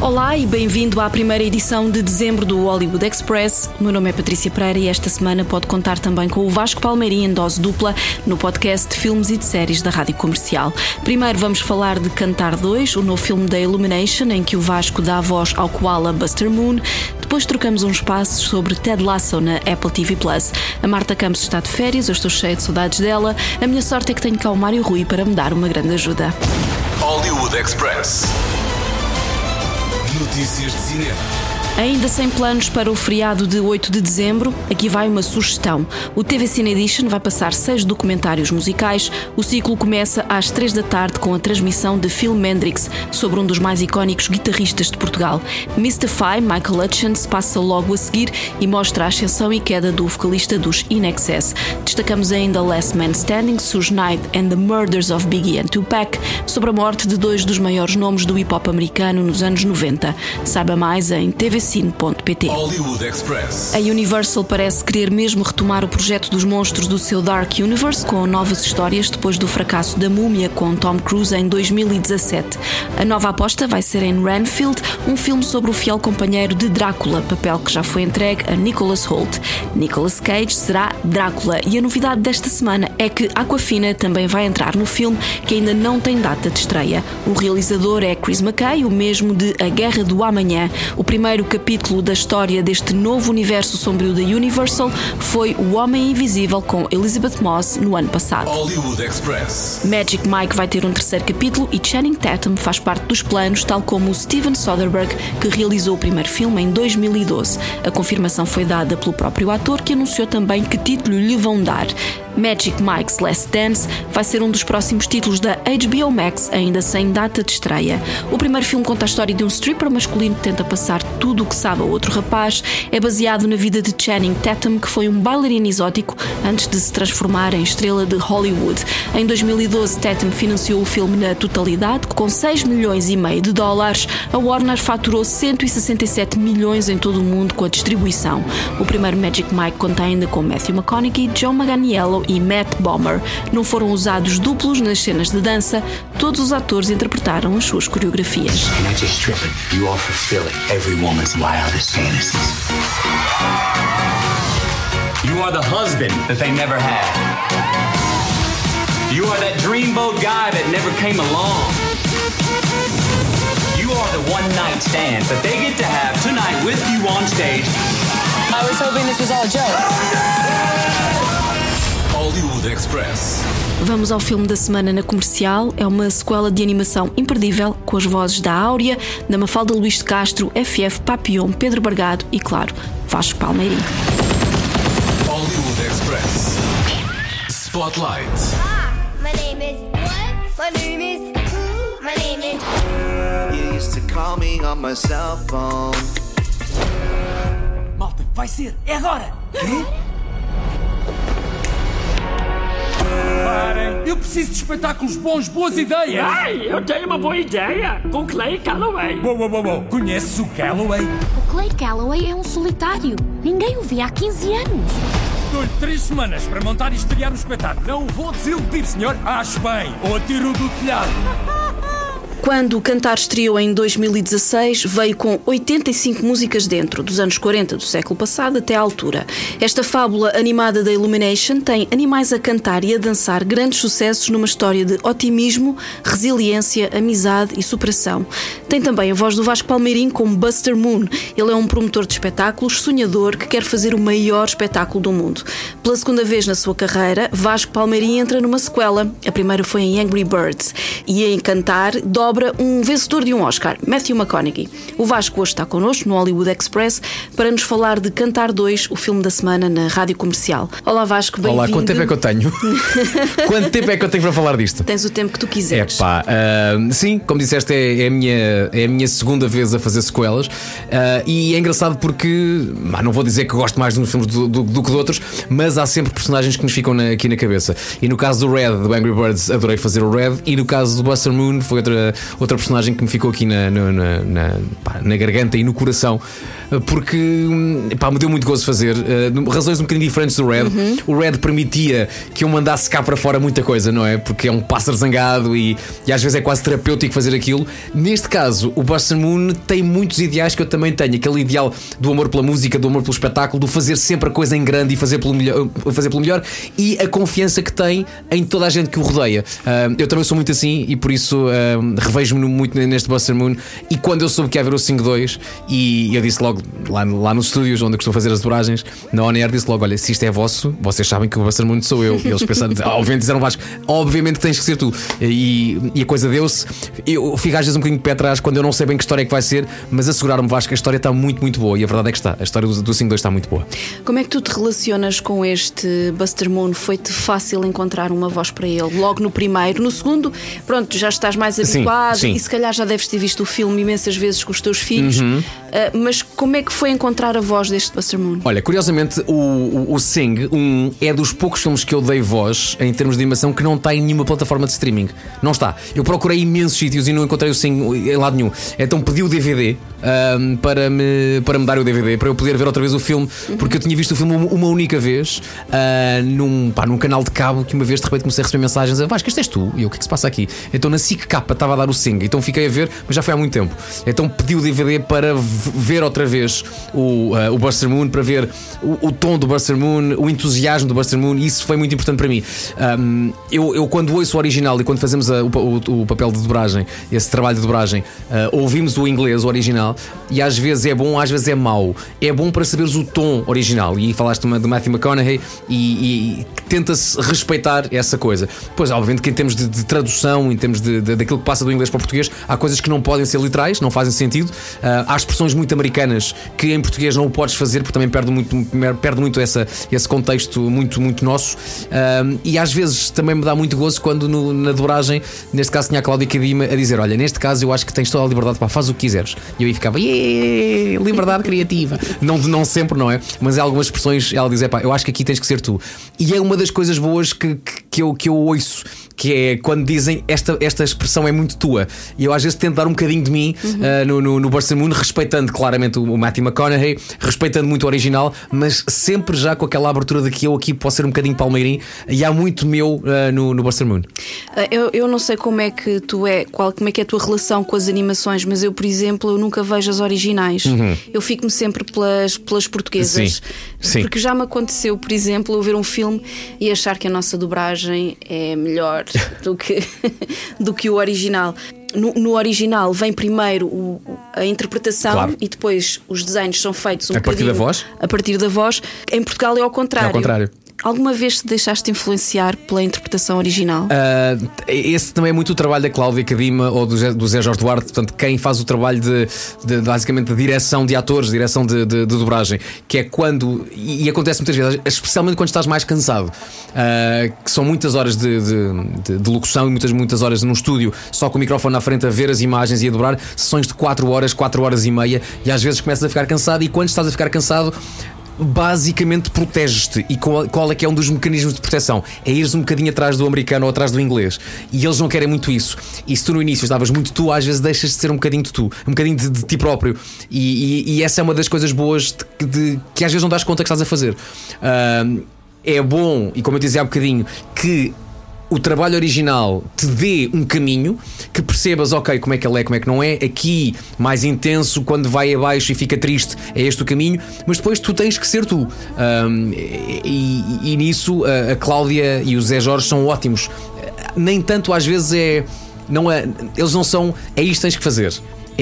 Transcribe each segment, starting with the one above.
Olá e bem-vindo à primeira edição de dezembro do Hollywood Express. O meu nome é Patrícia Pereira e esta semana pode contar também com o Vasco Palmeirim em dose dupla no podcast de filmes e de séries da Rádio Comercial. Primeiro vamos falar de Cantar 2, o novo filme da Illumination, em que o Vasco dá a voz ao koala Buster Moon. Depois trocamos uns passos sobre Ted Lasso na Apple TV Plus. A Marta Campos está de férias, eu estou cheia de saudades dela. A minha sorte é que tenho cá o Mário Rui para me dar uma grande ajuda. Hollywood Express. Notícias de cinema. Ainda sem planos para o feriado de 8 de dezembro, aqui vai uma sugestão. O TV Cine Edition vai passar seis documentários musicais. O ciclo começa às 3 da tarde com a transmissão de Phil Mendrix sobre um dos mais icónicos guitarristas de Portugal. Mystify, Michael Hutchins, passa logo a seguir e mostra a ascensão e queda do vocalista dos In Excess. Destacamos ainda Last Man Standing, Suge Knight and the Murders of Biggie and Tupac, sobre a morte de dois dos maiores nomes do hip hop americano nos anos 90. Saiba mais em tvcine.pt. A Universal parece querer mesmo retomar o projeto dos monstros do seu Dark Universe com novas histórias depois do fracasso da Múmia com Tom Cruise em 2017. A nova aposta vai ser em Renfield, um filme sobre o fiel companheiro de Drácula, papel que já foi entregue a Nicholas Hoult. Nicolas Cage será Drácula e a novidade desta semana é que Aquafina também vai entrar no filme que ainda não tem data de estreia. O realizador é Chris McKay, o mesmo de A Guerra do Amanhã. O primeiro capítulo da história deste novo universo sombrio da Universal foi O Homem Invisível com Elizabeth Moss no ano passado. Magic Mike vai ter um terceiro capítulo e Channing Tatum faz parte dos planos, tal como o Steven Soderbergh, que realizou o primeiro filme em 2012. A confirmação foi dada pelo próprio ator, que anunciou também que título lhe vão dar. Magic Mike's Last Dance vai ser um dos próximos títulos da HBO Max, ainda sem data de estreia. O primeiro filme conta a história de um stripper masculino que tenta passar tudo o que sabe a outro rapaz. É baseado na vida de Channing Tatum, que foi um bailarino exótico antes de se transformar em estrela de Hollywood. Em 2012, Tatum financiou o filme na totalidade, com 6 milhões e meio de dólares. A Warner faturou 167 milhões em todo o mundo com a distribuição. O primeiro Magic Mike conta ainda com Matthew McConaughey, John Manganiello e Matt Bomer. Não foram usados duplos nas cenas de dança, todos os atores interpretaram as suas coreografias. You are the husband that they never had. You are that dreamboat guy that never came along. You are the one night stand that they get to have tonight with you on stage. I was hoping this was all a joke. Hollywood Express. Vamos ao filme da semana na comercial. É uma sequela de animação imperdível, com as vozes da Áurea, da Mafalda Luís de Castro, FF Papillon, Pedro Bargado e, claro, Vasco Palmeirim. Hollywood Express. Spotlight. My name is what? My name is who? My name is You used to call me on my cell phone. Malta, vai ser, é agora! Parem! Eu preciso de espetáculos bons, boas ideias! Ai, eu tenho uma boa ideia com Clay Calloway. Uou, uou, uou, uou. Conheces o Calloway? O Clay Calloway é um solitário. Ninguém o vê há 15 anos. Dou-lhe três semanas para montar e estrear o espetáculo. Não o vou desiludir, senhor. Acho bem. Ou atiro do telhado. Quando o Cantar estreou em 2016, veio com 85 músicas dentro, dos anos 40 do século passado até à altura. Esta fábula animada da Illumination tem animais a cantar e a dançar grandes sucessos numa história de otimismo, resiliência, amizade e superação. Tem também a voz do Vasco Palmeirim como Buster Moon. Ele é um promotor de espetáculos, sonhador, que quer fazer o maior espetáculo do mundo. Pela segunda vez na sua carreira, Vasco Palmeirim entra numa sequela. A primeira foi em Angry Birds. E em Cantar, dobra um vencedor de um Oscar, Matthew McConaughey. O Vasco hoje está connosco no Hollywood Express para nos falar de Cantar 2, o filme da semana na rádio comercial. Olá Vasco, bem-vindo. Olá, quanto tempo é que eu tenho? quanto tempo é que eu tenho para falar disto? Tens o tempo que tu quiseres. É pá, ah, sim, como disseste, é, é a minha, é a minha segunda vez a fazer sequelas ah, e é engraçado porque, não vou dizer que gosto mais de uns filmes do, do- do que de outros, mas há sempre personagens que nos ficam na- aqui na cabeça. E no caso do Red, do Angry Birds, adorei fazer o Red, e no caso do Buster Moon, foi outra, outra personagem que me ficou aqui na, na, na, na, pá, na garganta e no coração, porque hum, pá, me deu muito gozo fazer. Uh, razões um bocadinho diferentes do Red. Uhum. O Red permitia que eu mandasse cá para fora muita coisa, não é? Porque é um pássaro zangado e, e às vezes é quase terapêutico fazer aquilo. Neste caso, o Buster Moon tem muitos ideais que eu também tenho. Aquele ideal do amor pela música, do amor pelo espetáculo, do fazer sempre a coisa em grande e fazer pelo melhor, fazer pelo melhor e a confiança que tem em toda a gente que o rodeia. Uh, eu também sou muito assim e por isso uh, revejo-me muito neste Buster Moon. E quando eu soube que ia haver o 5-2, e eu disse logo lá, lá nos estúdios onde eu costumo fazer as dobragens, na On Air, disse logo: Olha, se isto é vosso, vocês sabem que o Buster Moon sou eu. E eles pensaram, obviamente disseram Vasco, obviamente que tens que ser tu. E, e a coisa deu-se. Eu fico às vezes um bocadinho de pé atrás quando eu não sei bem que história é que vai ser, mas asseguraram-me Vasco que a história está muito, muito boa. E a verdade é que está. A história do, do 5-2 está muito boa. Como é que tu te relacionas com este Buster Moon? Foi-te fácil encontrar uma voz para ele? Logo no primeiro, no segundo, pronto, já estás mais habituado sim. e se calhar já deves ter visto o filme imensas vezes com os teus filhos. Uhum. Uh, mas como é que foi encontrar a voz deste Moon? Olha, curiosamente, o, o, o Sing um, é dos poucos filmes que eu dei voz em termos de animação que não está em nenhuma plataforma de streaming. Não está. Eu procurei imensos sítios e não encontrei o Sing em lado nenhum. Então pedi o DVD um, para, me, para me dar o DVD, para eu poder ver outra vez o filme, porque eu tinha visto o filme uma, única vez uh, num, pá, num canal de cabo que uma vez de repente comecei a receber mensagens a Vasco, este és tu? E eu, o que é que se passa aqui? Então na SIC capa estava a dar o Sing, então fiquei a ver, mas já foi há muito tempo. Então pedi o DVD para ver outra vez o, uh, o Buster Moon, para ver o, o, tom do Buster Moon, o entusiasmo do Buster Moon, e isso foi muito importante para mim. Um, eu, eu, quando ouço o original e quando fazemos a, o, o, o, papel de dobragem, esse trabalho de dobragem, uh, ouvimos o inglês, o original, e às vezes é bom, às vezes é mau. É bom para saberes o tom original. E falaste de Matthew McConaughey e, e tenta-se respeitar essa coisa. Pois, obviamente, que em termos de, de tradução, em termos de, de, daquilo que passa do inglês para o português, há coisas que não podem ser literais, não fazem sentido. Uh, há expressões muito americanas que em português não o podes fazer, porque também perde muito, perde muito essa, esse contexto muito, muito nosso. Uh, e às vezes também me dá muito gozo quando no, na dobragem, neste caso tinha a Cláudia Cadima a dizer: Olha, neste caso eu acho que tens toda a liberdade para faz o que quiseres. E eu ficava, liberdade criativa. não, não sempre, não é? Mas em algumas expressões ela diz: pá, eu acho que aqui tens que ser tu. E é uma das coisas boas que, que, que eu, que eu ouço que é quando dizem esta, esta expressão é muito tua. E eu às vezes tento dar um bocadinho de mim uhum. uh, no, no, no Buster Moon, respeitando claramente o, o Matthew McConaughey, respeitando muito o original, mas sempre já com aquela abertura de que eu aqui posso ser um bocadinho palmeirim e há muito meu uh, no, no Buster Moon. Uh, eu, eu não sei como é que tu é, qual, como é que é a tua relação com as animações, mas eu, por exemplo, eu nunca vejo as originais. Uhum. Eu fico-me sempre pelas, pelas portuguesas. Sim. Sim. Porque já me aconteceu, por exemplo, eu ver um filme e achar que a nossa dobragem é melhor do que, do que o original. No, no, original vem primeiro o, a interpretação claro. e depois os desenhos são feitos um a partir da voz. A partir da voz. Em Portugal é ao contrário. É ao contrário. Alguma vez te deixaste influenciar pela interpretação original? Uh, esse também é muito o trabalho da Cláudia Cadima ou do Zé, do Zé Jorge Duarte, portanto, quem faz o trabalho de, de basicamente de direção de atores, direção de, de, de, dobragem, que é quando, e, acontece muitas vezes, especialmente quando estás mais cansado, uh, que são muitas horas de, de, locução e muitas, muitas horas num estúdio, só com o microfone na frente a ver as imagens e a dobrar, sessões de 4 horas, 4 horas e meia, e às vezes começas a ficar cansado, e quando estás a ficar cansado, basicamente proteges-te. E qual, qual, é que é um dos mecanismos de proteção? É ires um bocadinho atrás do americano ou atrás do inglês. E eles não querem muito isso. E se tu no início estavas muito tu, às vezes deixas de ser um bocadinho de tu, um bocadinho de, de ti próprio. E, e, e, essa é uma das coisas boas de, de, que às vezes não das conta que estás a fazer. Uh, é bom, e como eu dizia há bocadinho, que o trabalho original te dê um caminho que percebas, ok, como é que ele é, como é que não é. Aqui, mais intenso, quando vai abaixo e fica triste, é este o caminho, mas depois tu tens que ser tu. Um, e, e, nisso a, a Cláudia e o Zé Jorge são ótimos. Nem tanto às vezes é. Não é, eles não são. É isto que tens que fazer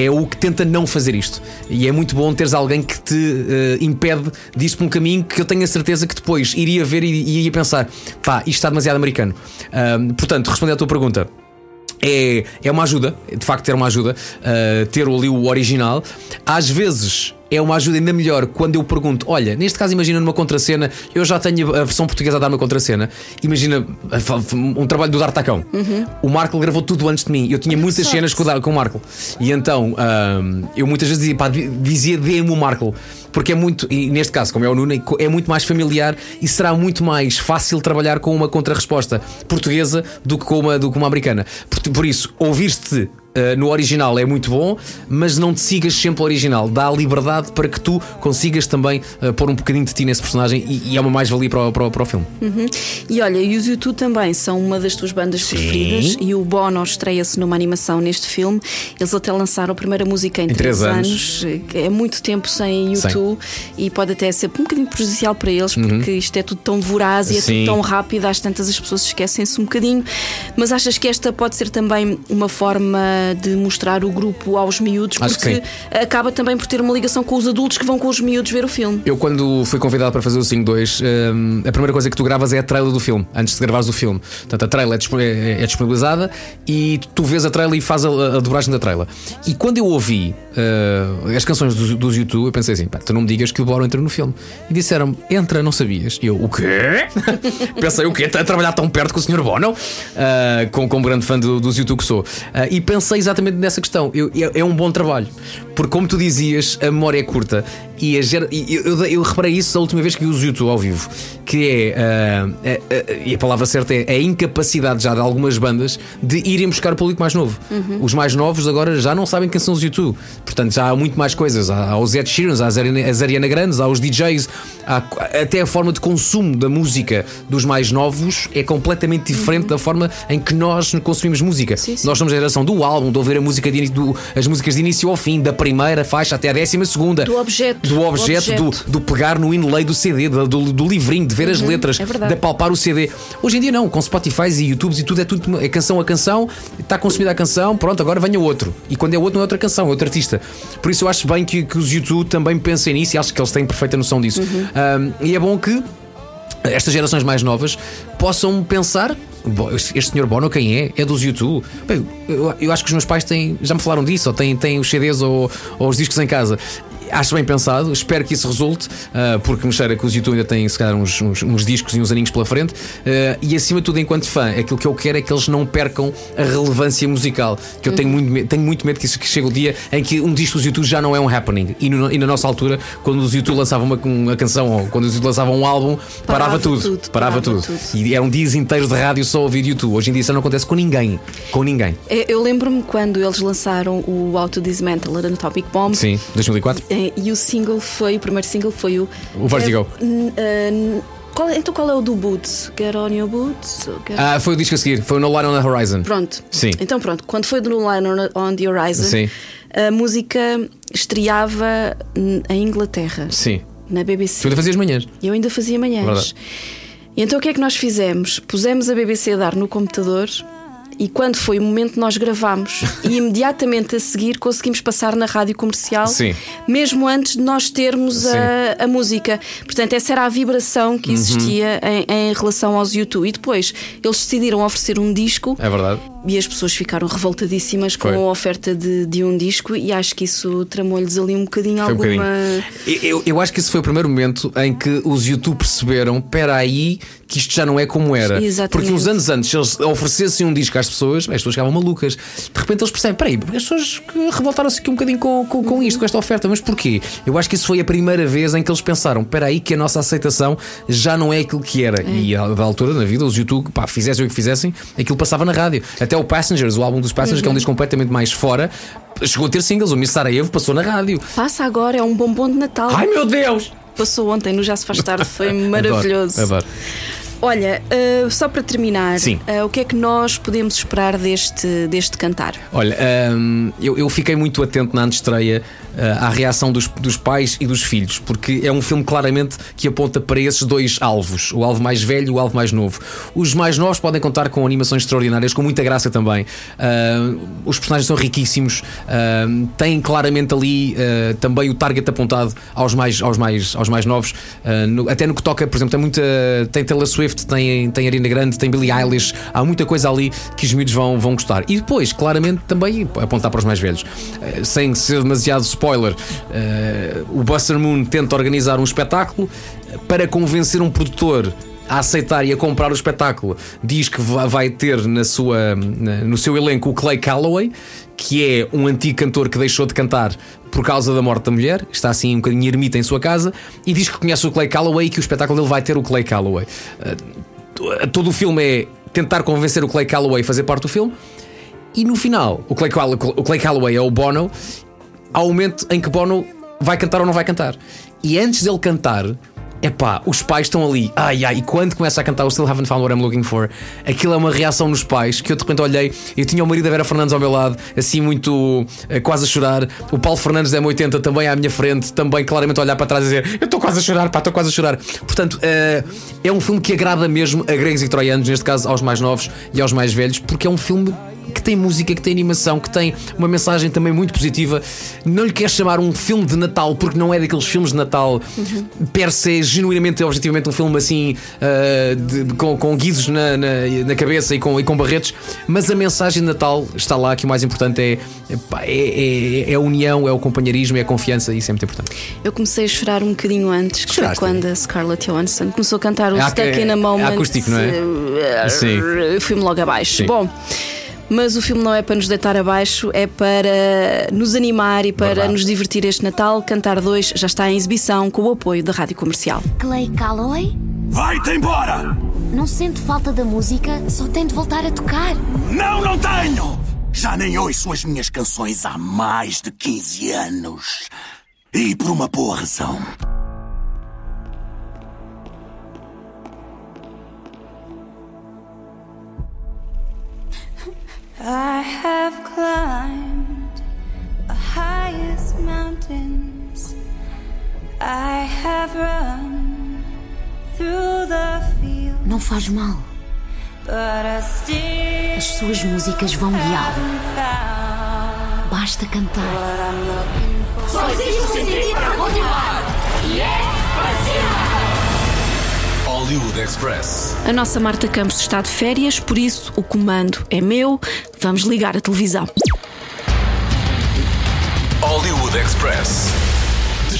é o que tenta não fazer isto. E é muito bom teres alguém que te uh, impede disto por um caminho que eu tenho a certeza que depois iria ver e, e iria pensar: pá, isto está demasiado americano. Uh, portanto, respondendo à tua pergunta. É, é uma ajuda, de facto, ter uma ajuda, uh, ter ali o original. Às vezes é uma ajuda ainda melhor quando eu pergunto: olha, neste caso, imagina numa contracena, eu já tenho a versão portuguesa a dar uma contracena. Imagina um trabalho do D'Artacão. Uhum. O Marco gravou tudo antes de mim. Eu tinha muitas Sorte. cenas com o, com o Marco. E então um, eu muitas vezes dizia, pá, dizia dê-me o Marco. Porque é muito, e neste caso, como é o Nuno, é muito mais familiar e será muito mais fácil trabalhar com uma contrarresposta portuguesa do que com uma, do que uma americana. Por, por isso, ouvir-te uh, no original é muito bom, mas não te sigas sempre o original. Dá a liberdade para que tu consigas também uh, pôr um bocadinho de ti nesse personagem e, e é uma mais-valia para, o- para, para o filme. Uhum. E olha, e os YouTube também são uma das tuas bandas preferidas e o Bono estreia-se numa animação neste filme. Eles até lançaram a primeira música em, Em três anos. que É muito tempo sem YouTube e pode até ser um bocadinho prejudicial para eles porque isto é tudo tão voraz e é Uhum. Sim. tudo tão rápido, às tantas as pessoas esquecem-se um bocadinho. Mas achas que esta pode ser também uma forma de mostrar o grupo aos miúdos? Acho que Porque acaba também por ter uma ligação com os adultos que vão com os miúdos ver o filme. Eu, quando fui convidado para fazer o 5-2, hum, a primeira coisa que tu gravas é a trailer do filme, antes de gravares o filme. Portanto, a trailer é dispo- é, é disponibilizada e tu vês a trailer e fazes a, a dobragem da trailer. E quando eu ouvi uh, as canções dos, dos YouTube, eu pensei assim: pá, tu não me digas que o Boro entra no filme. E disseram entra, não sabias? E eu, o quê? pensei, o quê? Está a trabalhar tão perto com o Sr. Bono? Uh, com, como grande fã do- dos YouTube que sou. Uh, e pensei exatamente nessa questão. Eu- é, é um bom trabalho. Porque, como tu dizias, a memória é curta. E, a eu, eu, eu reparei isso a última vez que uso o YouTube ao vivo. Que é, uh, a- a- e a palavra certa é a incapacidade já de algumas bandas de irem buscar o público mais novo. Os mais novos agora já não sabem quem são os YouTube. Portanto, já há muito mais coisas. Há, há os Ed Sheeran, há as Ariana, as Ariana Grandes, há os DJs, há, até a forma de consumo da música dos mais novos é completamente diferente da forma em que nós consumimos música. Nós somos a geração do álbum, de ouvir a música de, do- as músicas de início ao fim, da primeira faixa até a décima segunda. Do objeto. Do objeto, do, do pegar no inlay do CD, do, do, livrinho, de ver as letras, é de apalpar o CD. Hoje em dia não, com Spotify e YouTubes e tudo é tudo é canção a canção, está consumida a canção, pronto, agora venha outro. E quando é outro, não é outra canção, é outro artista. Por isso eu acho bem que, que os YouTube também pensem nisso e acho que eles têm perfeita noção disso. Um, e é bom que estas gerações mais novas possam pensar. "Bo- Este senhor Bono, quem é? É dos YouTube. Bem, eu, eu acho que os meus pais têm, já me falaram disso, ou têm, têm os CDs ou, ou os discos em casa. Acho bem pensado, espero que isso resulte, ah, porque me cheira que os YouTube ainda têm, se calhar, uns, uns- uns discos e uns aninhos pela frente. ah, e acima de tudo, enquanto fã, aquilo que eu quero é que eles não percam a relevância musical. Que eu tenho, muito, medo- tenho muito medo que, isso, que chegue o dia em que um disco dos YouTube já não é um happening. E, no- e na nossa altura, quando os YouTube lançavam uma, uma canção ou quando os YouTube lançavam um álbum, parava, Parava tudo. tudo, parava, parava tudo. tudo. E eram dias inteiros de rádio só a ouvir YouTube. Hoje em dia isso não acontece com ninguém. Com ninguém. Eu lembro-me quando eles lançaram o Auto Dismantler no Topic Bomb. Sim, 2004. eh, E o single foi, o primeiro single foi o. O Vertigo. N- qual é- então qual é o do Boots? Get on your boots? Ah, foi o disco a seguir, foi o No Line on the Horizon. Pronto. Sim. Então pronto, quando foi do Line on- the Horizon, Sim. a música estreava em Inglaterra, Sim. na BBC. Tu ainda fazias manhãs. Eu ainda fazia manhãs. Verdade. E então o que é que nós fizemos? Pusemos a BBC a dar no computador e quando foi o momento nós gravámos e imediatamente a seguir conseguimos passar na rádio comercial, Sim. mesmo antes de nós termos a, a música. Portanto, essa era a vibração Uhum. que existia em, em relação aos YouTube. E depois eles decidiram oferecer um disco É verdade. E as pessoas ficaram revoltadíssimas com Foi. a oferta de, de um disco e acho que isso tramou-lhes ali um bocadinho Foi um alguma. bocadinho. Eu, eu acho que esse foi o primeiro momento em que os YouTube perceberam: espera aí, que isto já não é como era. Exatamente. Porque uns anos antes, se eles oferecessem um disco às pessoas, as pessoas ficavam malucas. De repente eles percebem: peraí, as pessoas revoltaram-se aqui um bocadinho com, com, com isto, com esta oferta, mas porquê? Eu acho que isso foi a primeira vez em que eles pensaram: espera aí, que a nossa aceitação já não é aquilo que era. E à- da altura, na vida, os YouTube, pá, fizessem o que fizessem, aquilo passava na rádio. Até o Passengers, o álbum dos Passengers, que é um disco completamente mais fora. Chegou a ter singles, o Miss Sarajevo passou na rádio. Passa agora, é um bombom de Natal. Ai meu Deus! Passou ontem no Já Se Faz Tarde, foi maravilhoso. Adoro, adoro. Olha, uh, só para terminar, uh, o que é que nós podemos esperar deste, deste cantar? Olha, hum, eu, eu fiquei muito atento na antestreia uh, à reação dos, dos pais e dos filhos, porque é um filme claramente que aponta para esses dois alvos, o alvo mais velho e o alvo mais novo. Os mais novos podem contar com animações extraordinárias, com muita graça também. Os personagens são riquíssimos, uh, têm claramente ali também o target apontado aos mais, aos mais, aos mais novos, no- até no que toca, por exemplo, tem muita. tem Taylor Swift, tem, tem Arena Grande, tem Billie Eilish, há muita coisa ali que os miúdos vão, vão gostar. E depois, claramente, também apontar para os mais velhos. Uh, sem ser demasiado spoiler, uh, o Buster Moon tenta organizar um espetáculo para convencer um produtor a aceitar e a comprar o espetáculo, diz que va- vai ter na sua, no seu elenco o Clay Calloway, que é um antigo cantor que deixou de cantar por causa da morte da mulher, está assim um bocadinho ermita em sua casa, e diz que conhece o Clay Calloway e que o espetáculo dele vai ter o Clay Calloway. Uh, todo o filme é tentar convencer o Clay Calloway a fazer parte do filme. E no final, o Clay, o Clay Calloway é o Bono, há um momento em que Bono vai cantar ou não vai cantar. E antes dele cantar, epá, os pais estão ali, ai ai, e quando começa a cantar o Still Haven't Found What I'm Looking For, aquilo é uma reação nos pais que eu de repente olhei, eu tinha o marido da Vera Fernandes ao meu lado, assim muito eh, quase a chorar, o Paulo Fernandes da M80 também à minha frente, também claramente a olhar para trás e dizer, eu estou quase a chorar, pá, estou quase a chorar. Portanto, eh, é um filme que agrada mesmo a gregos e troianos, neste caso aos mais novos e aos mais velhos, porque é um filme que tem música, que tem animação, que tem uma mensagem também muito positiva. Não lhe quer chamar um filme de Natal, porque não é daqueles filmes de Natal per se, genuinamente e objetivamente um filme assim ah, de- com, com guizos na, na, na cabeça e com, e com barretes, mas a mensagem de Natal está lá, que o mais importante é, é, é, é- a união, é o companheirismo, é a confiança, e isso é muito importante. Eu comecei a chorar um bocadinho antes, que foi quando a Scarlett Johansson começou a cantar o Stuck in a Moment. é acústico, não é? Sim. Eu Fui-me logo abaixo. Sim. Bom. Mas o filme não é para nos deitar abaixo, é para nos animar e para Verdade. nos divertir este Natal. Cantar 2 já está em exibição com o apoio da Rádio Comercial. Clay Calloway? Vai-te embora! Não sente falta da música? Só tem de voltar a tocar. Não, não tenho! Já nem ouço as minhas canções há mais de 15 anos. E por uma boa razão. I have climbed the highest mountains. I have run through the field, Não faz mal. As suas músicas vão guiá-lo. Basta cantar. Só existe um sentido para continuar. Hollywood Express. A nossa Marta Campos está de férias, por isso o comando é meu. Vamos ligar a televisão. Hollywood Express.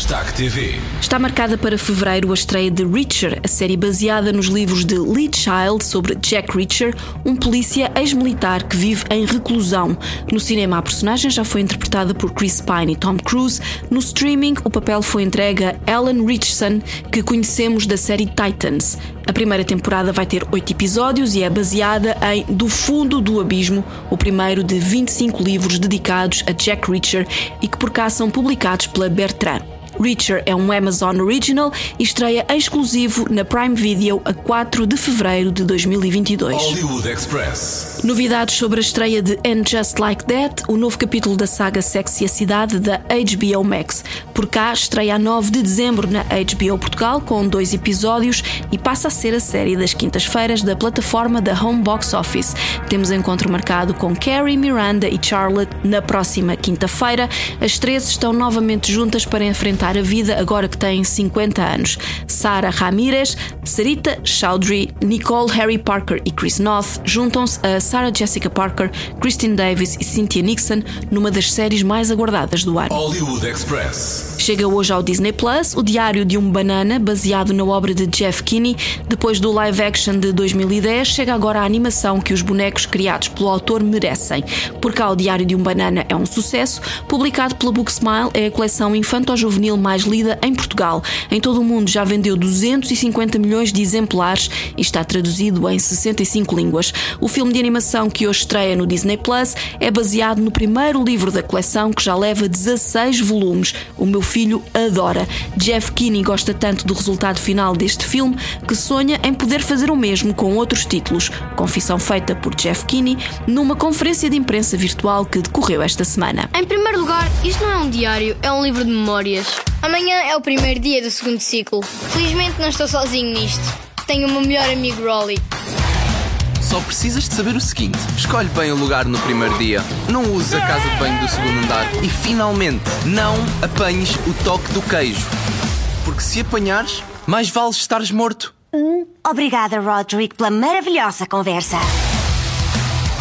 Destaque TV. Está marcada para fevereiro a estreia de Reacher, a série baseada nos livros de Lee Child sobre Jack Reacher, um polícia ex-militar que vive em reclusão. No cinema, a personagem já foi interpretada por Chris Pine e Tom Cruise. No streaming, o papel foi entregue a Ellen Richardson, que conhecemos da série Titans. A primeira temporada vai ter oito episódios e é baseada em Do Fundo do Abismo, o primeiro de 25 livros dedicados a Jack Reacher e que por cá são publicados pela Bertrand. Reacher é um Amazon Original e estreia em exclusivo na Prime Video a 4 de fevereiro de 2022. Hollywood Express. Novidades sobre a estreia de And Just Like That, o novo capítulo da saga Sexy a Cidade da HBO Max. Por cá, estreia a 9 de dezembro na HBO Portugal, com dois episódios e passa a ser a série das quintas-feiras da plataforma da Home Box Office. Temos encontro marcado com Carrie, Miranda e Charlotte na próxima quinta-feira. As três estão novamente juntas para enfrentar a vida agora que têm 50 anos. Sarah Ramirez, Sarita Chowdhury, Nicole Harry Parker e Chris Noth juntam-se a Sarah Jessica Parker, Christine Davis e Cynthia Nixon numa das séries mais aguardadas do ano. Hollywood Express. Chega hoje ao Disney Plus o Diário de um Banana, baseado na obra de Jeff Kinney. Depois do live action de 2010, chega agora a animação que os bonecos criados pelo autor merecem. Por cá, o Diário de um Banana é um sucesso. Publicado pela Book Smile, é a coleção infanto-juvenil mais lida em Portugal. Em todo o mundo já vendeu 250 milhões de exemplares e está traduzido em 65 línguas. O filme de animação que hoje estreia no Disney Plus é baseado no primeiro livro da coleção que já leva 16 volumes. O meu filho adora. Jeff Kinney gosta tanto do resultado final deste filme que sonha em poder fazer o mesmo com outros títulos. Confissão feita por Jeff Kinney numa conferência de imprensa virtual que decorreu esta semana. Em primeiro lugar, isto não é um diário, é um livro de memórias. Amanhã é o primeiro dia do segundo ciclo. Felizmente não estou sozinho nisto. Tenho o meu melhor amigo Rolly. Só precisas de saber o seguinte: escolhe bem o lugar no primeiro dia, não uses a casa de banho do segundo andar e, finalmente, não apanhes o toque do queijo. Porque se apanhares, mais vale estares morto. Obrigada, Roderick, pela maravilhosa conversa.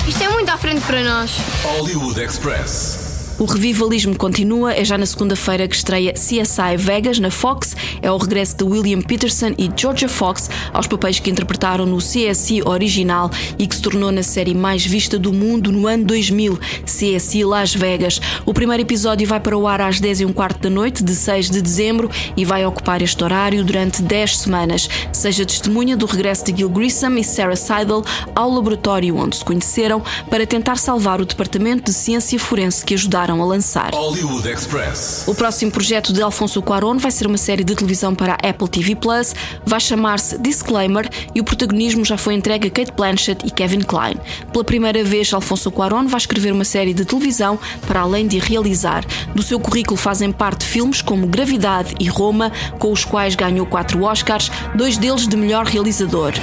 Isto é muito à frente para nós. Hollywood Express. O revivalismo continua, é já na segunda-feira que estreia CSI Vegas na Fox. É o regresso de William Peterson e Georgia Fox aos papéis que interpretaram no CSI original e que se tornou na série mais vista do mundo no ano 2000, CSI Las Vegas. O primeiro episódio vai para o ar às 10 e um quarto da noite, de 6 de dezembro, e vai ocupar este horário durante 10 semanas. Seja testemunha do regresso de Gil Grissom e Sarah Seidel ao laboratório onde se conheceram para tentar salvar o Departamento de Ciência Forense que ajudaram a lançar. Hollywood Express. O próximo projeto de Alfonso Cuarón vai ser uma série de televisão para a Apple TV Plus, vai chamar-se Disclaimer e o protagonismo já foi entregue a Kate Blanchett e Kevin Kline. Pela primeira vez, Alfonso Cuarón vai escrever uma série de televisão para além de a realizar. Do seu currículo fazem parte filmes como Gravidade e Roma, com os quais ganhou quatro Oscars, dois deles de melhor realizador.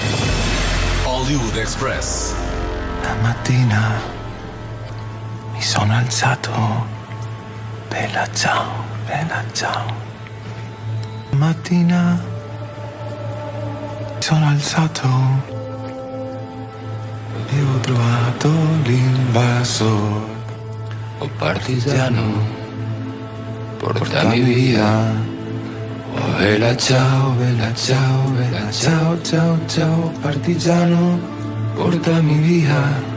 Hollywood Express. La mattina mi sono alzato. Bella ciao, bella ciao. Mattina sono alzato e ho trovato l'invasor. Oh partigiano, portami via. Oh bella ciao, bella ciao, bella ciao, ciao, ciao, partigiano, portami via.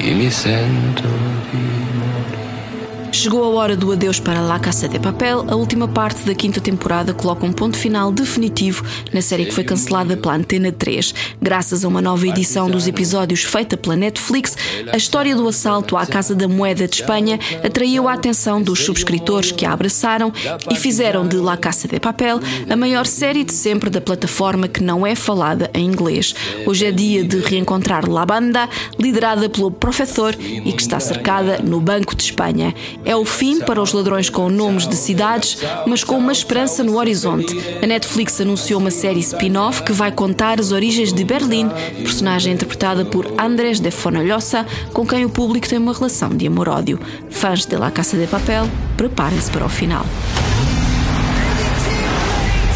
E mi sento di morire. Chegou a hora do adeus para La Casa de Papel. A última parte da quinta temporada coloca um ponto final definitivo na série que foi cancelada pela Antena 3. Graças a uma nova edição dos episódios feita pela Netflix, a história do assalto à Casa da Moeda de Espanha atraiu a atenção dos subscritores que a abraçaram e fizeram de La Casa de Papel a maior série de sempre da plataforma que não é falada em inglês. Hoje é dia de reencontrar La Banda, liderada pelo Professor e que está cercada no Banco de Espanha. É o fim para os ladrões com nomes de cidades, mas com uma esperança no horizonte. A Netflix anunciou uma série spin-off que vai contar as origens de Berlim, personagem interpretada por Andrés de Fonolhosa, com quem o público tem uma relação de amor-ódio. Fãs de La Casa de Papel, preparem-se para o final.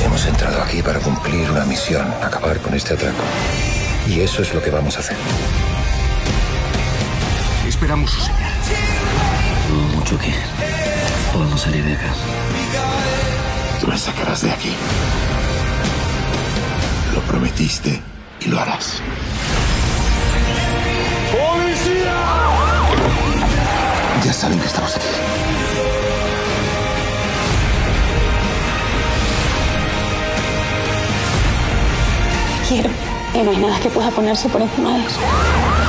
Hemos entrado aquí para cumplir una misión, acabar con este atraco. Y eso es lo que vamos a hacer. Esperamos su mucho que. Podemos salir de acá. Tú la sacarás de aquí. Lo prometiste y lo harás. ¡Policía! Ya saben que estamos aquí. Quiero. Y no hay nada que pueda ponerse por encima de eso.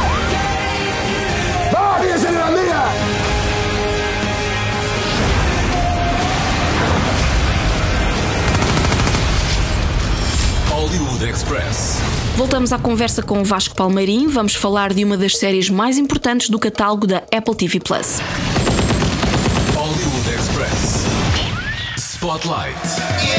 Voltamos à conversa com o Vasco Palmeirim. Vamos falar de uma das séries mais importantes do catálogo da Apple TV Plus. Hollywood Express. Spotlight.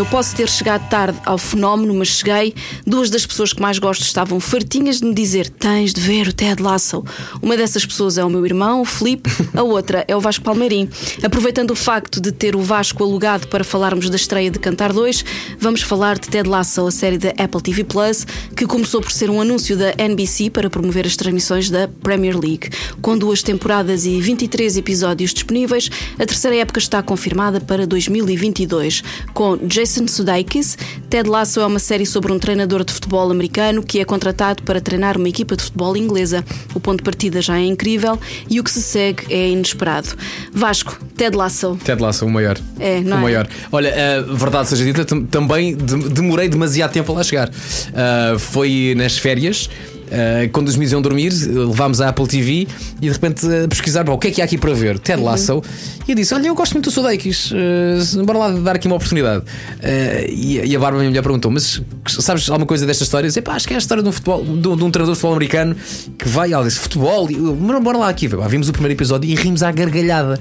Eu posso ter chegado tarde ao fenómeno, mas cheguei. Duas das pessoas que mais gosto estavam fartinhas de me dizer: tens de ver o Ted Lasso. Uma dessas pessoas é o meu irmão, o Filipe, a outra é o Vasco Palmeirim. Aproveitando o facto de ter o Vasco alugado para falarmos da estreia de Cantar 2, vamos falar de Ted Lasso, a série da Apple TV Plus, que começou por ser um anúncio da NBC para promover as transmissões da Premier League. Com duas temporadas e 23 episódios disponíveis, a terceira época está confirmada para 2022, com Jason Sudeikis. Ted Lasso é uma série sobre um treinador de futebol americano que é contratado para treinar uma equipa de futebol inglesa. O ponto de partida já é incrível e o que se segue é inesperado. Vasco, Ted Lasso. Ted Lasso, o maior. É, não o é? maior. Olha, a verdade seja dita, tam- também de- demorei demasiado tempo a lá chegar. Ah, foi nas férias. Ah, quando os meus iam dormir, levámos a Apple TV e de repente a pesquisar "Bom, o que é que há aqui para ver? Ted Lasso. E eu disse: Olha, eu gosto muito do Sudeikis, uh, bora lá dar aqui uma oportunidade. Ah, e, e a Bárbara, minha mulher, perguntou: Mas sabes alguma coisa desta história? Eu disse: Pá, acho que é a história de um, futebol, de, um- de um treinador de futebol americano que vai, ela disse: Futebol, e "Bora- lá aqui. Vimos o primeiro episódio e rimos à gargalhada.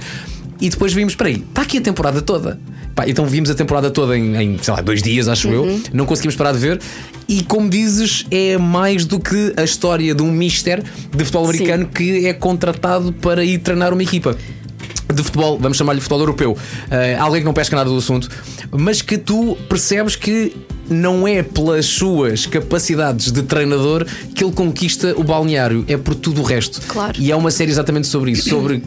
E depois vimos, espera aí, está aqui a temporada toda. Pá, então vimos a temporada toda em, em, sei lá, dois dias, acho eu. Não conseguimos parar de ver. E como dizes, é mais do que a história de um mister de futebol Sim. americano que é contratado para ir treinar uma equipa de futebol, vamos chamar-lhe futebol europeu. Eh, alguém que não pesca nada do assunto, mas que tu percebes que não é pelas suas capacidades de treinador que ele conquista o balneário, é por tudo o resto. Claro. E é uma série exatamente sobre isso, sobre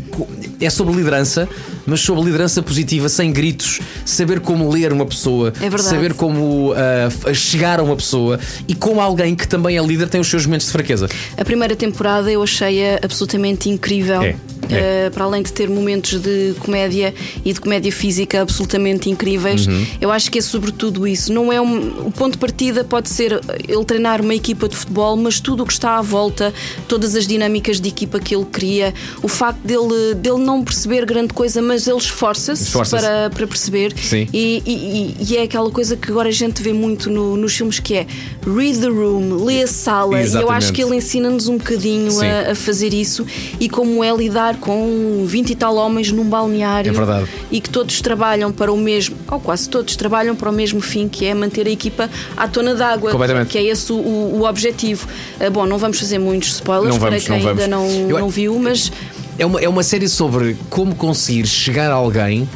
é sobre liderança, mas sobre liderança positiva, sem gritos, saber como ler uma pessoa, É saber como f- chegar a uma pessoa e como alguém que também é líder tem os seus momentos de fraqueza. A primeira temporada eu achei-a absolutamente incrível. É, Eh, para além de ter momentos de comédia e de comédia física absolutamente incríveis, Uhum. eu acho que é sobretudo isso. Não é um, o ponto de partida pode ser ele treinar uma equipa de futebol, mas tudo o que está à volta, todas as dinâmicas de equipa que ele cria, o facto dele, dele não perceber grande coisa, mas ele esforça-se Esforça-se. para, para perceber. E, e- e é aquela coisa que agora a gente vê muito no- nos filmes que é read the room, lê a sala. E eu Exatamente. acho que ele ensina-nos um bocadinho a, a fazer isso e como é lidar com 20 e tal homens num balneário É verdade. e que todos trabalham para o mesmo, ou quase todos trabalham para o mesmo fim, que é manter a equipa à tona d'água, Completamente. que é esse o, o- o objetivo. Ah, bom, não vamos fazer muitos spoilers Não para vamos, quem não ainda vamos. não, Eu- não viu, mas É uma, é uma série sobre como conseguir chegar a alguém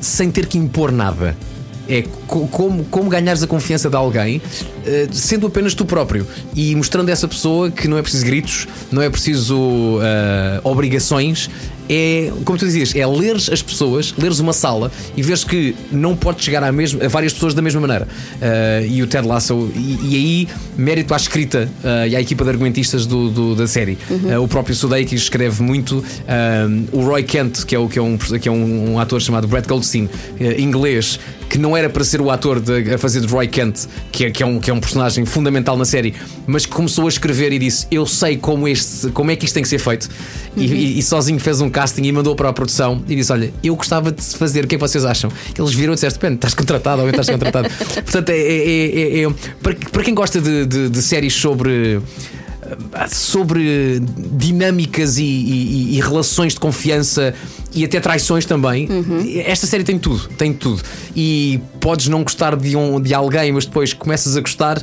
sem ter que impor nada. É co- como, como ganhares a confiança de alguém eh, sendo apenas tu próprio e mostrando a essa pessoa que não é preciso gritos, não é preciso eh, obrigações. É, como tu dizias, é leres as pessoas, leres uma sala e veres que não podes chegar à mesma, a várias pessoas da mesma maneira. Eh, e o Ted Lasso, e, e aí, mérito à escrita eh, e à equipa de argumentistas do, do- da série. Eh, o próprio Sudeikis escreve muito. o Roy Kent, que é, o, que é, um, que é um, um ator chamado Brett Goldstein, inglês, que não era para ser o ator de- a fazer de Roy Kent, que é, que, é um, que é um personagem fundamental na série, mas que começou a escrever e disse: Eu sei como, este, como é que isto tem que ser feito. E, e- e sozinho fez um casting e mandou para a produção e disse: Olha, eu gostava de fazer, o que é que vocês acham? Eles viram e disseram: Depende, estás contratado ou não estás contratado. Portanto, é, é- é- é- para, para quem gosta de, de- de séries sobre sobre dinâmicas e, e- e relações de confiança e até traições também. Esta série tem tudo, tem tudo. E podes não gostar de, um, de alguém, mas depois começas a gostar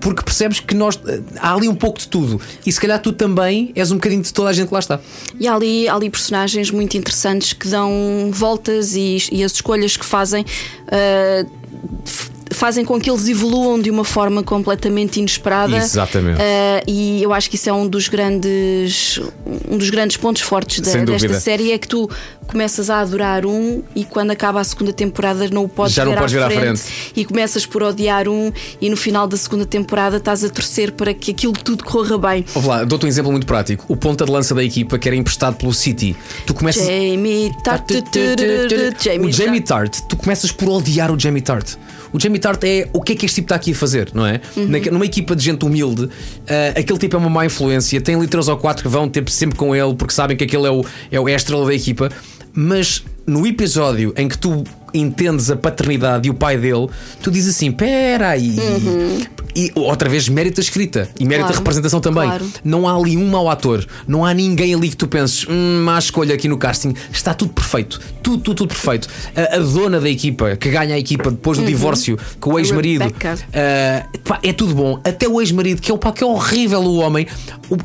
porque percebes que nós há ali um pouco de tudo. E se calhar tu também és um bocadinho de toda a gente que lá está. E há ali, há ali personagens muito interessantes que dão voltas e, e as escolhas que fazem. f- Fazem com que eles evoluam de uma forma completamente inesperada. Exatamente. Ah, e eu acho que isso é um dos grandes, um dos grandes pontos fortes da- desta série: é que tu começas a adorar um e quando acaba a segunda temporada não o podes, Já não ver, podes à ver à frente, frente. e começas por odiar um e no final da segunda temporada estás a torcer para que aquilo tudo corra bem. Ouve lá, dou-te um exemplo muito prático. O ponta de lança da equipa que era emprestado pelo City. Tu começas. Jamie Tart, o Jamie Tart, tu começas por odiar o Jamie Tart. O Jamie Tart é o que é que este tipo está aqui a fazer, não é? Uhum. Na- numa equipa de gente humilde, ah, aquele tipo é uma má influência. Tem ali três ou quatro que vão ter sempre com ele porque sabem que aquele é, o, é, o- é a estrela da equipa. Mas no episódio em que tu entendes a paternidade e o pai dele, tu dizes assim: pera aí. E outra vez, mérito da escrita e mérito Claro, da representação também. claro. Não há ali um mau ator, não há ninguém ali que tu penses, hum, má escolha aqui no casting. Está tudo perfeito, tudo, tudo, tudo perfeito. A, a dona da equipa que ganha a equipa depois do Uhum. divórcio com o ex-marido, pá, é tudo bom. Até o ex-marido, que é, o pá, que é horrível o homem,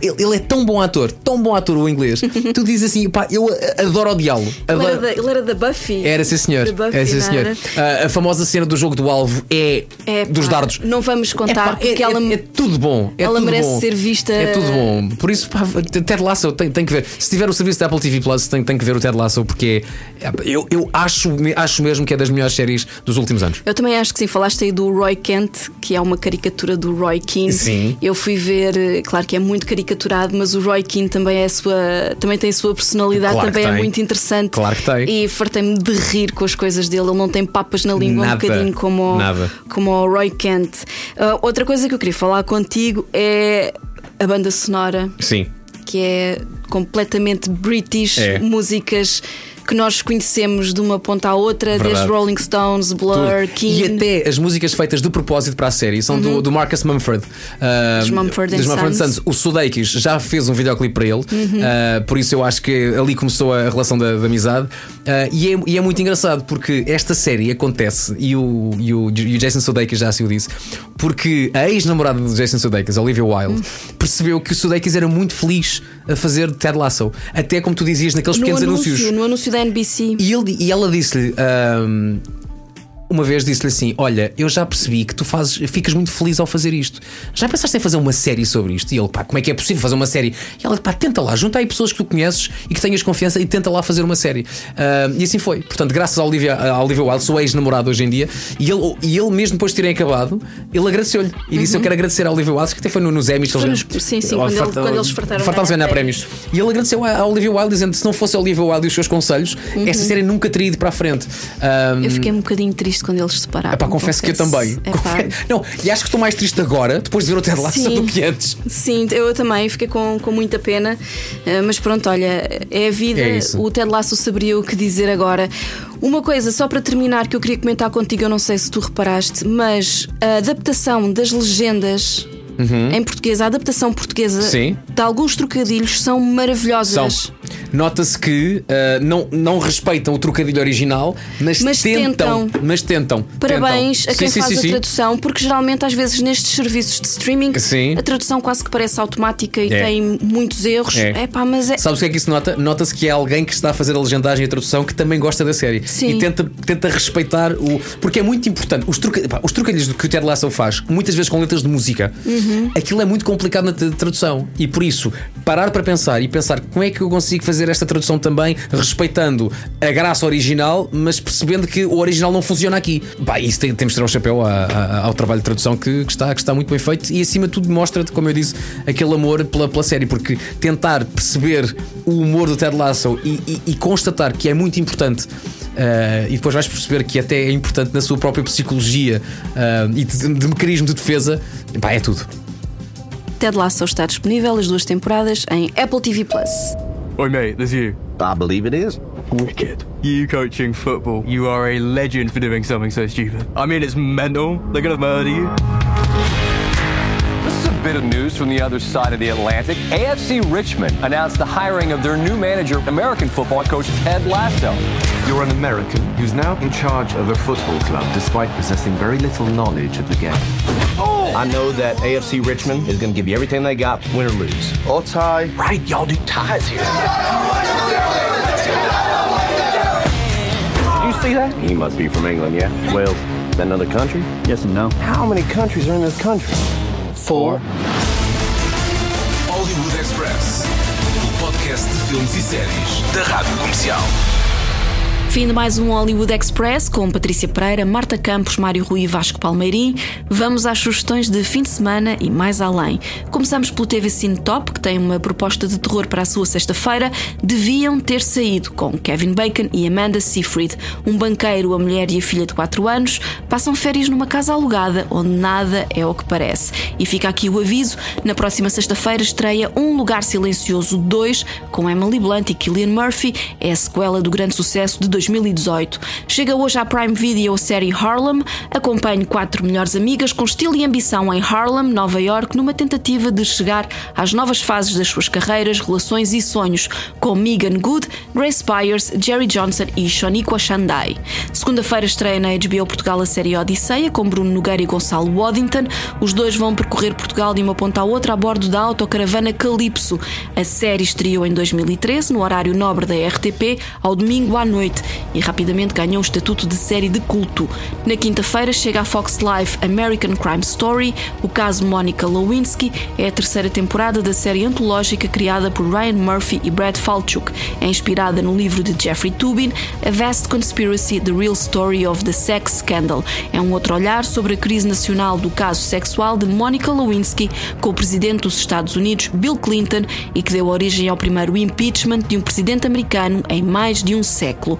ele, ele é tão bom ator, tão bom ator o inglês. tu dizes assim, pá, eu adoro odiá-lo. Ele era, da, ele era da Buffy. Era, sim, senhor. Era, sim, senhor. Ah, a famosa cena do jogo do alvo é, É, dos pá, dardos. Não vamos contar Epá, porque é, ela, é- é tudo bom. É ela tudo merece bom. ser vista- É tudo bom. Por isso, pá, Ted Lasso tem, tem que ver. Se tiver o serviço da Apple TV Plus, tem, tem que ver o Ted Lasso, porque é- eu, eu acho, acho mesmo que é das melhores séries dos últimos anos. Eu também acho que sim, falaste aí do Roy Kent, que é uma caricatura do Roy Keane. Sim. Eu fui ver, eh, claro que é muito caricaturado, mas o Roy Keane também, é a sua, também tem a sua personalidade, Claro também é muito interessante. Claro que tem. E fartei-me de rir com as coisas dele. Ele não tem papas na língua Nada. um bocadinho como, o- como o Roy Kent. Ah, outra coisa que eu queria falar contigo é a banda sonora Sim. que é completamente british, É. músicas que nós conhecemos de uma ponta à outra, Verdade. desde Rolling Stones, Blur, Tudo. King. E até as músicas feitas de propósito para a série são do, do Marcus Mumford. ah, Dos Mumford dos Mumford Sons. Sons. O Sudeikis já fez um videoclipe para ele, Uhum. ah, por isso eu acho que ali começou a relação da, da amizade. Ah, e, é, e é muito engraçado porque esta série acontece, e o, e o, e o Jason Sudeikis já se o disse, porque a ex-namorada do Jason Sudeikis, Olivia Wilde, percebeu que o Sudeikis era muito feliz a fazer Ted Lasso. Até como tu dizias naqueles no pequenos anúncio, anúncios. no anúncio da NBC. E, ele, e ela disse-lhe. ahm, uma vez disse-lhe assim: Olha, eu já percebi que tu fazes, ficas muito feliz ao fazer isto. Já pensaste em fazer uma série sobre isto? E ele, pá, como é que é possível fazer uma série? E ela, pá, tenta lá, junta aí pessoas que tu conheces e que tenhas confiança e tenta lá fazer uma série. Ah, e assim foi. Portanto, graças a Olivia, a Olivia Wilde, sou ex-namorado hoje em dia, e ele, e ele mesmo depois de terem acabado, ele agradeceu-lhe e disse: Eu quero agradecer a Olivia Wilde, que até foi no- nos Emmys. Uhum. Foi eles- nos- sim, sim, quando ele- quando eles fartaram fartaram-se ganhar prémios. E ele agradeceu à à Olivia Wilde, dizendo: Se não fosse a Olivia Wilde e os seus conselhos, esta série nunca teria ido para a frente. Ah, Uhum. Eu fiquei um bocadinho triste quando eles se separaram. Epá, confesso, que eu também. Epá. Confe- Não, e acho que estou mais triste agora, depois de ver o Ted Lasso, Sim. do que antes. Sim, eu também fiquei com, com muita pena, eh, mas pronto, olha, é a vida. É o Ted Lasso saberia o que dizer agora. Uma coisa, só para terminar, que eu queria comentar contigo, eu não sei se tu reparaste, mas a adaptação das legendas. Em português, a adaptação portuguesa Uhum. Sim. de alguns trocadilhos são maravilhosas. São. Nota-se que ah, não, não respeitam o trocadilho original, mas, Mas tentam, tentam. Mas tentam. Parabéns tentam. a quem Sim, faz sim, a sim. tradução, porque geralmente, às vezes, nestes serviços de streaming, a tradução quase que parece automática e É. tem muitos erros. É. Epá, mas é, Sabes o que é que isso nota? Nota-se que é alguém que está a fazer a legendagem e a tradução que também gosta da série e tenta, tenta respeitar o. Porque é muito importante. Os, troca... pá, os trocadilhos que o Ted Lasso faz, muitas vezes com letras de música, Uhum. aquilo é muito complicado na tra- tradução. E por isso, parar para pensar e pensar como é que eu consigo fazer esta tradução também, respeitando a graça original, mas percebendo que o original não funciona aqui. Pá, isso tem- temos de tirar o chapéu a- a- ao trabalho de tradução que, que está, que está muito bem feito e acima de tudo mostra-te, como eu disse, aquele amor pela, pela série, porque tentar perceber o humor do Ted Lasso e, e- e constatar que é muito importante. ah, e depois vais perceber que até é importante na sua própria psicologia ah, e de, de mecanismo de defesa, pá, é tudo. Ted Lasso está disponível as duas temporadas em Apple TV Plus. Oi, mate, there's you. I believe it is. Wicked. You coaching football. You are a legend for doing something so stupid. I mean, it's mental. They're gonna murder you. This is a bit of news from the other side of the Atlantic. AFC Richmond announced the hiring of their new manager, American football coach Ted Lasso. You're an American who's now in charge of a football club despite possessing very little knowledge of the game. Oh, I know that AFC Richmond is going to give you everything they got, win or lose. All tie. Right, y'all do ties here. Did you see that? He must be from England, yeah? Wales. Is that another country? Yes and no. How many countries are in this country? Four. Hollywood Express. O podcast de filmes e séries da Rádio Comercial. Fim de mais um Hollywood Express com Patrícia Pereira, Marta Campos, Mário Rui e Vasco Palmeirim. Vamos às sugestões de fim de semana e mais além. Começamos pelo TV Cine Top, que tem uma proposta de terror para a sua sexta-feira. Deviam ter saído com Kevin Bacon e Amanda Seyfried. Um banqueiro, a mulher e a filha de 4 anos passam férias numa casa alugada onde nada é o que parece. E fica aqui o aviso: na próxima sexta-feira estreia Um Lugar Silencioso 2 com Emily Blunt e Killian Murphy. É a sequela do grande sucesso de 2018. Chega hoje à Prime Video a série Harlem. Acompanhe quatro melhores amigas com estilo e ambição em Harlem, Nova York, numa tentativa de chegar às novas fases das suas carreiras, relações e sonhos, com Megan Good, Grace Byers, Jerry Johnson e Shoniqua Shandai. Segunda-feira estreia na HBO Portugal a série Odisseia, com Bruno Nogueira e Gonçalo Waddington. Os dois vão percorrer Portugal de uma ponta à outra a bordo da autocaravana Calypso. A série estreou em 2013, no horário nobre da RTP, ao domingo à noite, e rapidamente ganhou o estatuto de série de culto. Na quinta-feira chega à Fox Live American Crime Story. O caso Monica Lewinsky é a terceira temporada da série antológica criada por Ryan Murphy e Brad Falchuk. É inspirada no livro de Jeffrey Tubin, A Vast Conspiracy: The Real Story of the Sex Scandal. É um outro olhar sobre a crise nacional do caso sexual de Monica Lewinsky com o presidente dos Estados Unidos, Bill Clinton, e que deu origem ao primeiro impeachment de um presidente americano em mais de um século.